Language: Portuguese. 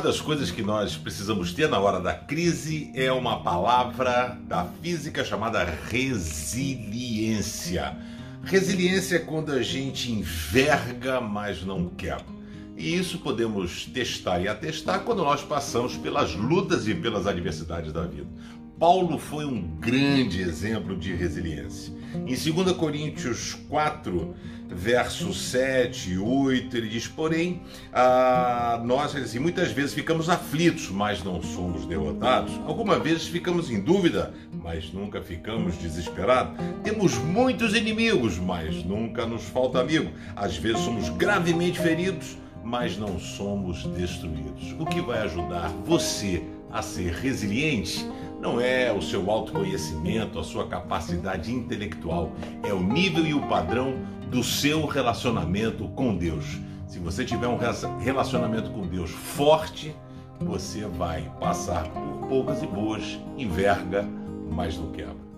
das coisas que nós precisamos ter na hora da crise é uma palavra da física chamada resiliência. Resiliência é quando a gente enverga, mas não quebra. E isso podemos testar e atestar quando nós passamos pelas lutas e pelas adversidades da vida. Paulo foi um grande exemplo de resiliência. Em 2 Coríntios 4, versos 7 e 8, ele diz: Porém, a nós assim, muitas vezes ficamos aflitos, mas não somos derrotados. Algumas vezes ficamos em dúvida, mas nunca ficamos desesperados. Temos muitos inimigos, mas nunca nos falta amigo. Às vezes somos gravemente feridos, mas não somos destruídos. O que vai ajudar você a ser resiliente não é o seu autoconhecimento, a sua capacidade intelectual, é o nível e o padrão do seu relacionamento com Deus. Se você tiver um relacionamento com Deus forte, você vai passar por poucas e boas, enverga, mas não quebra.